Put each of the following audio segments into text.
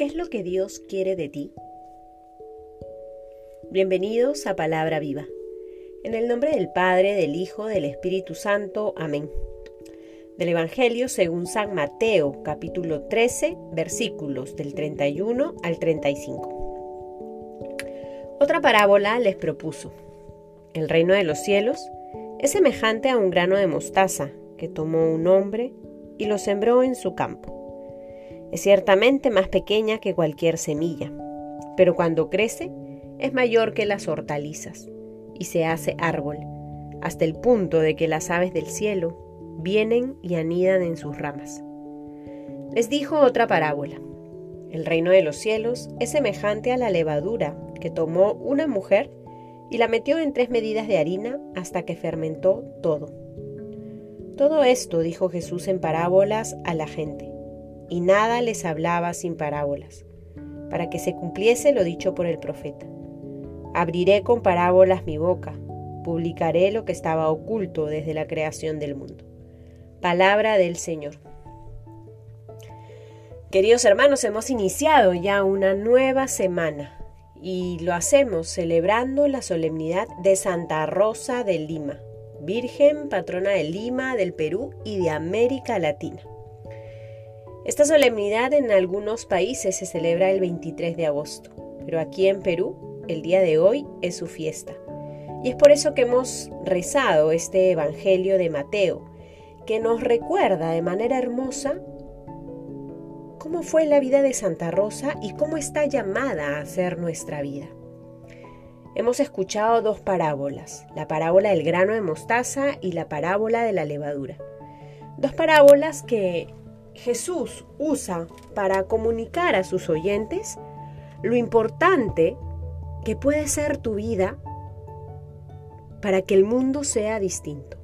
¿Qué es lo que Dios quiere de ti? Bienvenidos a Palabra Viva. En el nombre del Padre, del Hijo, del Espíritu Santo. Amén. Del Evangelio según San Mateo, capítulo 13, versículos del 31 al 35. Otra parábola les propuso. El reino de los cielos es semejante a un grano de mostaza que tomó un hombre y lo sembró en su campo. Es ciertamente más pequeña que cualquier semilla, pero cuando crece es mayor que las hortalizas y se hace árbol, hasta el punto de que las aves del cielo vienen y anidan en sus ramas. Les dijo otra parábola. El reino de los cielos es semejante a la levadura que tomó una mujer y la metió en tres medidas de harina hasta que fermentó todo. Todo esto dijo Jesús en parábolas a la gente, y nada les hablaba sin parábolas, para que se cumpliese lo dicho por el profeta. Abriré con parábolas mi boca, publicaré lo que estaba oculto desde la creación del mundo. Palabra del Señor. Queridos hermanos, hemos iniciado ya una nueva semana y lo hacemos celebrando la solemnidad de Santa Rosa de Lima, Virgen, patrona de Lima, del Perú y de América Latina. Esta solemnidad en algunos países se celebra el 23 de agosto, pero aquí en Perú el día de hoy es su fiesta. Y es por eso que hemos rezado este Evangelio de Mateo, que nos recuerda de manera hermosa cómo fue la vida de Santa Rosa y cómo está llamada a ser nuestra vida. Hemos escuchado dos parábolas, la parábola del grano de mostaza y la parábola de la levadura. Dos parábolas que Jesús usa para comunicar a sus oyentes lo importante que puede ser tu vida para que el mundo sea distinto.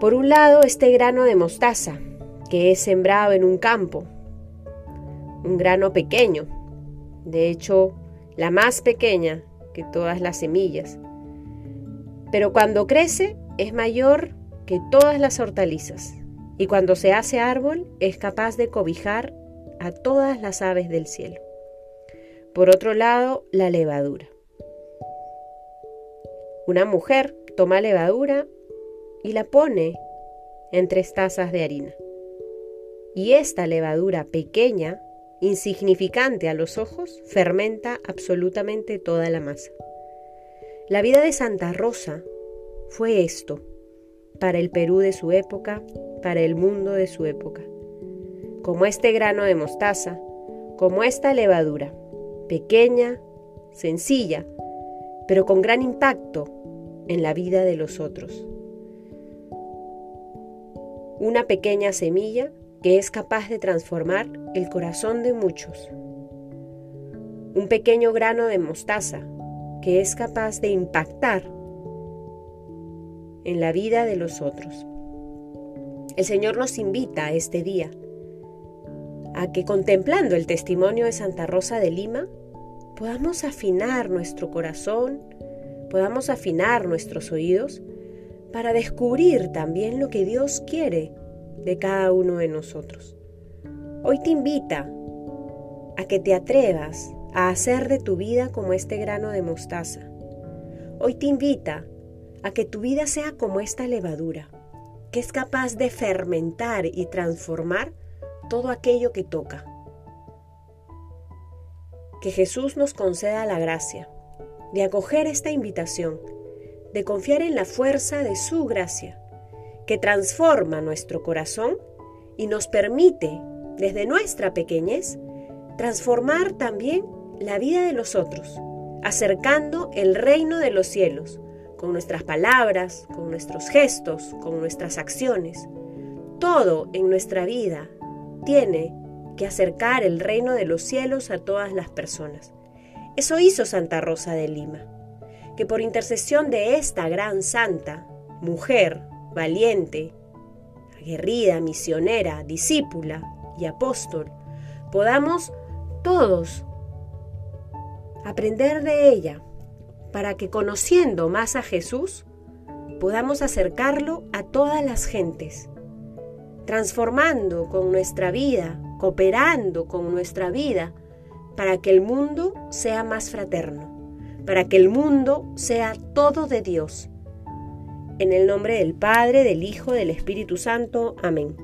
Por un lado, este grano de mostaza, que es sembrado en un campo, un grano pequeño, de hecho, la más pequeña que todas las semillas. Pero cuando crece es mayor que todas las hortalizas y cuando se hace árbol es capaz de cobijar a todas las aves del cielo. Por otro lado, la levadura. Una mujer toma levadura y la pone en tres tazas de harina. Y esta levadura pequeña insignificante a los ojos, fermenta absolutamente toda la masa. La vida de Santa Rosa fue esto, para el Perú de su época, para el mundo de su época. Como este grano de mostaza, como esta levadura, pequeña, sencilla, pero con gran impacto en la vida de los otros. Una pequeña semilla que es capaz de transformar el corazón de muchos. Un pequeño grano de mostaza que es capaz de impactar en la vida de los otros. El Señor nos invita este día a que contemplando el testimonio de Santa Rosa de Lima, podamos afinar nuestro corazón, podamos afinar nuestros oídos para descubrir también lo que Dios quiere de cada uno de nosotros. Hoy te invita a que te atrevas a hacer de tu vida como este grano de mostaza. Hoy te invita a que tu vida sea como esta levadura, que es capaz de fermentar y transformar todo aquello que toca. Que Jesús nos conceda la gracia de acoger esta invitación, de confiar en la fuerza de su gracia que transforma nuestro corazón y nos permite, desde nuestra pequeñez, transformar también la vida de los otros, acercando el reino de los cielos, con nuestras palabras, con nuestros gestos, con nuestras acciones. Todo en nuestra vida tiene que acercar el reino de los cielos a todas las personas. Eso hizo Santa Rosa de Lima, que por intercesión de esta gran santa, mujer, valiente, aguerrida, misionera, discípula y apóstol, podamos todos aprender de ella para que conociendo más a Jesús, podamos acercarlo a todas las gentes, transformando con nuestra vida, cooperando con nuestra vida para que el mundo sea más fraterno, para que el mundo sea todo de Dios. En el nombre del Padre, del Hijo, del Espíritu Santo. Amén.